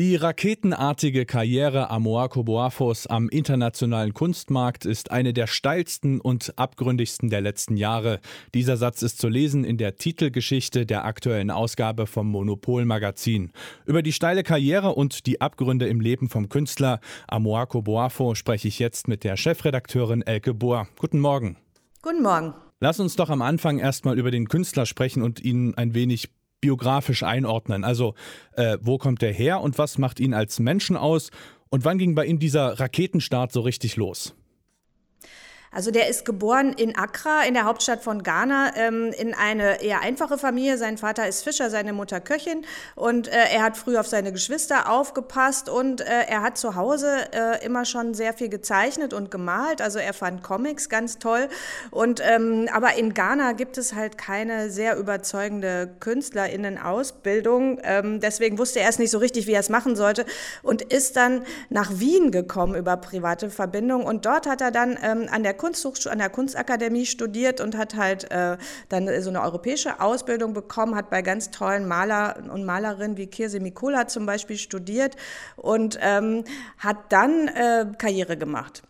Die raketenartige Karriere Amoako Boafos am internationalen Kunstmarkt ist eine der steilsten und abgründigsten der letzten Jahre. Dieser Satz ist zu lesen in der Titelgeschichte der aktuellen Ausgabe vom Monopol Magazin. Über die steile Karriere und die Abgründe im Leben vom Künstler Amoako Boafo spreche ich jetzt mit der Chefredakteurin Elke Bohr. Guten Morgen. Guten Morgen. Lass uns doch am Anfang erstmal über den Künstler sprechen und ihn ein wenig biografisch einordnen. Also, äh, wo kommt er her und was macht ihn als Menschen aus? Und wann ging bei ihm dieser Raketenstart so richtig los? Also der ist geboren in Accra, in der Hauptstadt von Ghana, ähm, in eine eher einfache Familie. Sein Vater ist Fischer, seine Mutter Köchin und äh, er hat früh auf seine Geschwister aufgepasst und äh, er hat zu Hause äh, immer schon sehr viel gezeichnet und gemalt. Also er fand Comics ganz toll. Und ähm, aber in Ghana gibt es halt keine sehr überzeugende KünstlerInnen-Ausbildung. Ähm, deswegen wusste er erst nicht so richtig, wie er es machen sollte und ist dann nach Wien gekommen über private Verbindungen und dort hat er dann ähm, an der Kunsthochschule, an der Kunstakademie studiert und hat halt äh, dann so eine europäische Ausbildung bekommen, hat bei ganz tollen Maler und Malerinnen wie Kirse Mikula zum Beispiel studiert und ähm, hat dann äh, Karriere gemacht.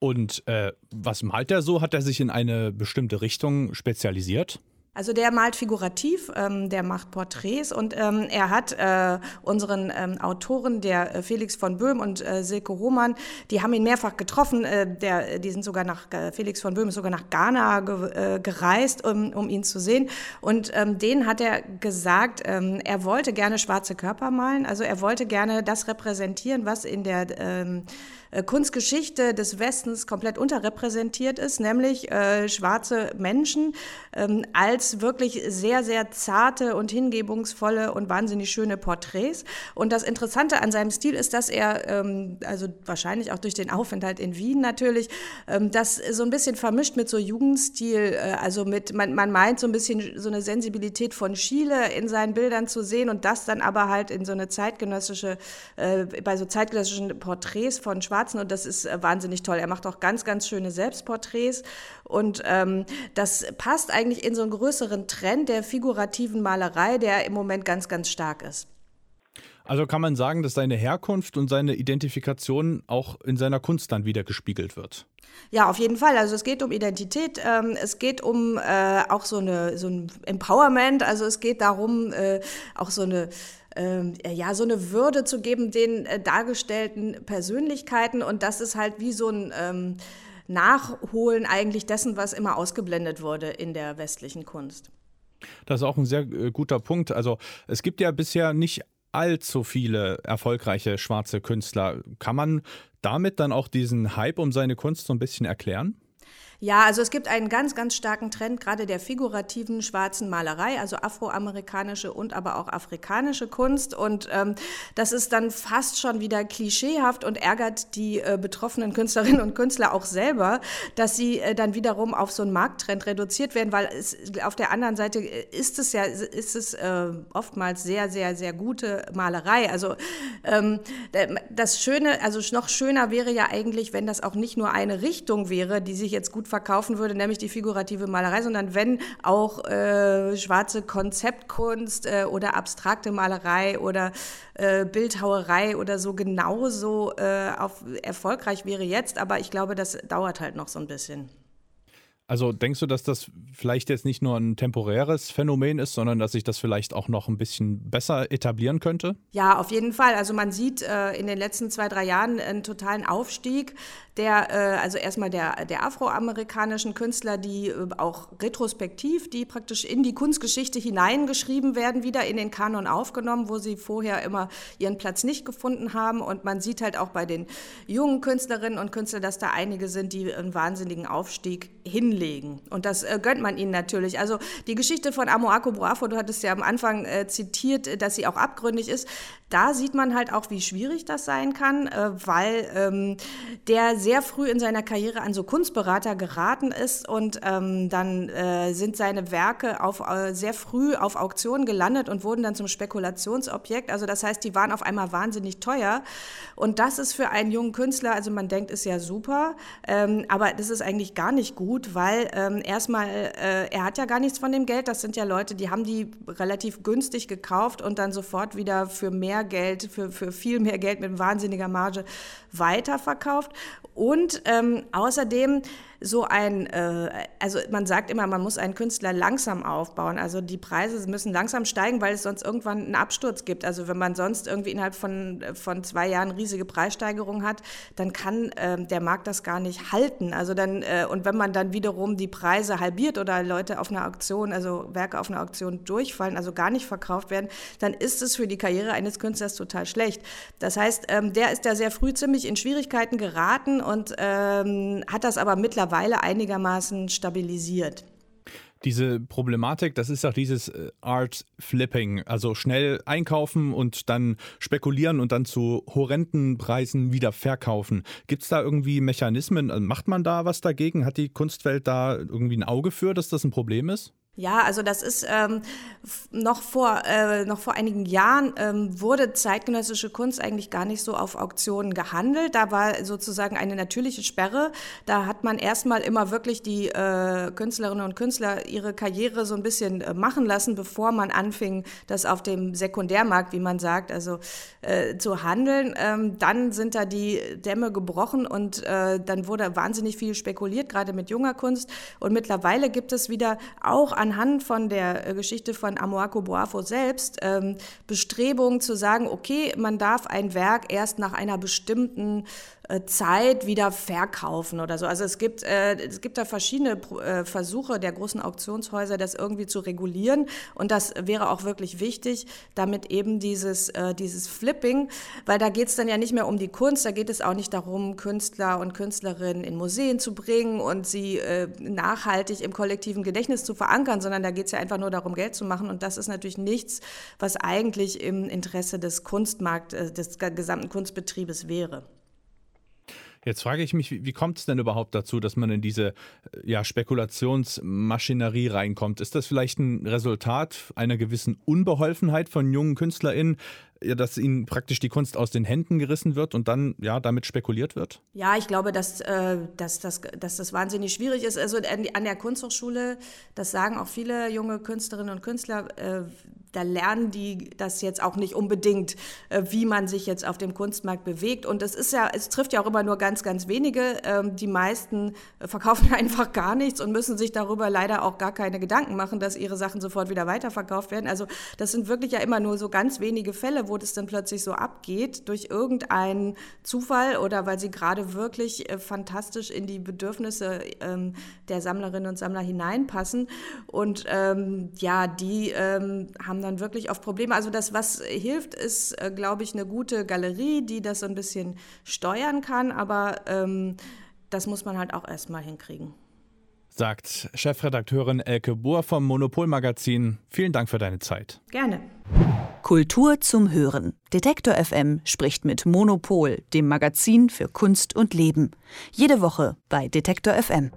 Und äh, was malt er so? Hat er sich in eine bestimmte Richtung spezialisiert? Also der malt figurativ, ähm, der macht Porträts und ähm, er hat äh, unseren ähm, Autoren, der äh, Felix von Böhm und äh, Silke Hohmann, die haben ihn mehrfach getroffen. Äh, der, die sind sogar nach, äh, Felix von Böhm ist sogar nach Ghana ge, äh, gereist, um, um ihn zu sehen. Und ähm, denen hat er gesagt, ähm, er wollte gerne schwarze Körper malen. Also er wollte gerne das repräsentieren, was in der ähm, äh, Kunstgeschichte des Westens komplett unterrepräsentiert ist, nämlich äh, schwarze Menschen ähm, als wirklich sehr, sehr zarte und hingebungsvolle und wahnsinnig schöne Porträts. Und das Interessante an seinem Stil ist, dass er, ähm, also wahrscheinlich auch durch den Aufenthalt in Wien natürlich, ähm, das so ein bisschen vermischt mit so Jugendstil, äh, also mit, man, man meint so ein bisschen so eine Sensibilität von Chile in seinen Bildern zu sehen und das dann aber halt in so eine zeitgenössische, äh, bei so zeitgenössischen Porträts von schwarzen Schwarzen und das ist äh, wahnsinnig toll. Er macht auch ganz, ganz schöne Selbstporträts und ähm, das passt eigentlich in so einen größeren Trend der figurativen Malerei, der im Moment ganz, ganz stark ist. Also kann man sagen, dass seine Herkunft und seine Identifikation auch in seiner Kunst dann wieder gespiegelt wird. Ja, auf jeden Fall. Also es geht um Identität, ähm, es geht um äh, auch so, eine, so ein Empowerment, also es geht darum, äh, auch so eine ähm, ja, so eine Würde zu geben den äh, dargestellten Persönlichkeiten. Und das ist halt wie so ein ähm, Nachholen eigentlich dessen, was immer ausgeblendet wurde in der westlichen Kunst. Das ist auch ein sehr äh, guter Punkt. Also es gibt ja bisher nicht allzu viele erfolgreiche schwarze Künstler. Kann man damit dann auch diesen Hype um seine Kunst so ein bisschen erklären? Ja, also es gibt einen ganz, ganz starken Trend gerade der figurativen schwarzen Malerei, also afroamerikanische und aber auch afrikanische Kunst. Und ähm, das ist dann fast schon wieder klischeehaft und ärgert die äh, betroffenen Künstlerinnen und Künstler auch selber, dass sie äh, dann wiederum auf so einen Markttrend reduziert werden, weil es, auf der anderen Seite äh, ist es ja ist es äh, oftmals sehr, sehr, sehr gute Malerei. Also ähm, das Schöne, also noch schöner wäre ja eigentlich, wenn das auch nicht nur eine Richtung wäre, die sich jetzt gut gut verkaufen würde, nämlich die figurative Malerei, sondern wenn auch äh, schwarze Konzeptkunst äh, oder abstrakte Malerei oder äh, Bildhauerei oder so genauso äh, auf, erfolgreich wäre jetzt. Aber ich glaube, das dauert halt noch so ein bisschen. Also denkst du, dass das vielleicht jetzt nicht nur ein temporäres Phänomen ist, sondern dass sich das vielleicht auch noch ein bisschen besser etablieren könnte? Ja, auf jeden Fall. Also man sieht äh, in den letzten zwei, drei Jahren einen totalen Aufstieg der, äh, also erstmal der, der afroamerikanischen Künstler, die äh, auch retrospektiv, die praktisch in die Kunstgeschichte hineingeschrieben werden, wieder in den Kanon aufgenommen, wo sie vorher immer ihren Platz nicht gefunden haben. Und man sieht halt auch bei den jungen Künstlerinnen und Künstlern, dass da einige sind, die einen wahnsinnigen Aufstieg hinlegen. Und das äh, gönnt man ihnen natürlich. Also die Geschichte von Amoako Bravo, du hattest ja am Anfang äh, zitiert, äh, dass sie auch abgründig ist. Da sieht man halt auch, wie schwierig das sein kann, äh, weil ähm, der sehr früh in seiner Karriere an so Kunstberater geraten ist und ähm, dann äh, sind seine Werke auf, äh, sehr früh auf Auktionen gelandet und wurden dann zum Spekulationsobjekt. Also das heißt, die waren auf einmal wahnsinnig teuer. Und das ist für einen jungen Künstler, also man denkt, ist ja super, ähm, aber das ist eigentlich gar nicht gut, weil ähm, erstmal, äh, er hat ja gar nichts von dem Geld. Das sind ja Leute, die haben die relativ günstig gekauft und dann sofort wieder für mehr Geld, für, für viel mehr Geld mit wahnsinniger Marge weiterverkauft. Und ähm, außerdem so ein, äh, also man sagt immer, man muss einen Künstler langsam aufbauen. Also die Preise müssen langsam steigen, weil es sonst irgendwann einen Absturz gibt. Also wenn man sonst irgendwie innerhalb von, von zwei Jahren riesige Preissteigerungen hat, dann kann äh, der Markt das gar nicht halten. Also dann, äh, und wenn man dann wiederum die Preise halbiert oder Leute auf einer Auktion, also Werke auf einer Auktion durchfallen, also gar nicht verkauft werden, dann ist es für die Karriere eines Künstlers total schlecht. Das heißt, ähm, der ist da sehr früh ziemlich in Schwierigkeiten geraten und ähm, hat das aber mittlerweile mittlerweile einigermaßen stabilisiert. Diese Problematik, das ist auch dieses äh, Art Flipping, also schnell einkaufen und dann spekulieren und dann zu horrenden Preisen wieder verkaufen. Gibt es da irgendwie Mechanismen? Macht man da was dagegen? Hat die Kunstwelt da irgendwie ein Auge für, dass das ein Problem ist? Ja, also das ist ähm, noch vor äh, noch vor einigen Jahren ähm, wurde zeitgenössische Kunst eigentlich gar nicht so auf Auktionen gehandelt. Da war sozusagen eine natürliche Sperre. Da hat man erstmal immer wirklich die äh, Künstlerinnen und Künstler ihre Karriere so ein bisschen äh, machen lassen, bevor man anfing, das auf dem Sekundärmarkt, wie man sagt, also äh, zu handeln. Ähm, dann sind da die Dämme gebrochen und äh, dann wurde wahnsinnig viel spekuliert, gerade mit junger Kunst. Und mittlerweile gibt es wieder auch anhand von der äh, Geschichte von Amoako Boafo selbst ähm, Bestrebungen zu sagen, okay, man darf ein Werk erst nach einer bestimmten äh, Zeit wieder verkaufen oder so. Also es gibt, äh, es gibt da verschiedene äh, Versuche der großen Auktionshäuser, das irgendwie zu regulieren. Und das wäre auch wirklich wichtig, damit eben dieses, äh, dieses Flipping, weil da geht es dann ja nicht mehr um die Kunst, da geht es auch nicht darum, Künstler und Künstlerinnen in Museen zu bringen und sie nachhaltig im kollektiven Gedächtnis zu verankern, sondern da geht es ja einfach nur darum, Geld zu machen. Und das ist natürlich nichts, was eigentlich im Interesse des Kunstmarkts, äh, des gesamten Kunstbetriebes wäre. Jetzt frage ich mich, wie, wie kommt es denn überhaupt dazu, dass man in diese äh, ja, Spekulationsmaschinerie reinkommt? Ist das vielleicht ein Resultat einer gewissen Unbeholfenheit von jungen KünstlerInnen, ja, dass ihnen praktisch die Kunst aus den Händen gerissen wird und dann ja damit spekuliert wird? Ja, ich glaube, dass, äh, dass, dass, dass das wahnsinnig schwierig ist. Also an der Kunsthochschule, das sagen auch viele junge Künstlerinnen und Künstler, äh, da lernen die das jetzt auch nicht unbedingt, äh, wie man sich jetzt auf dem Kunstmarkt bewegt. Und es ist ja, es trifft ja auch immer nur ganz, ganz wenige. Ähm, die meisten verkaufen einfach gar nichts und müssen sich darüber leider auch gar keine Gedanken machen, dass ihre Sachen sofort wieder weiterverkauft werden. Also das sind wirklich ja immer nur so ganz wenige Fälle, wo das dann plötzlich so abgeht durch irgendeinen Zufall oder weil sie gerade wirklich äh, fantastisch in die Bedürfnisse ähm, der Sammlerinnen und Sammler hineinpassen. Und ähm, ja, die ähm, haben dann wirklich oft Probleme. Also das, was hilft, ist, äh, glaube ich, eine gute Galerie, die das so ein bisschen steuern kann, aber ähm, das muss man halt auch erstmal hinkriegen. Sagt Chefredakteurin Elke Bohr vom Monopolmagazin. Vielen Dank für deine Zeit. Gerne. Kultur zum Hören. Detektor FM spricht mit Monopol, dem Magazin für Kunst und Leben. Jede Woche bei Detektor FM.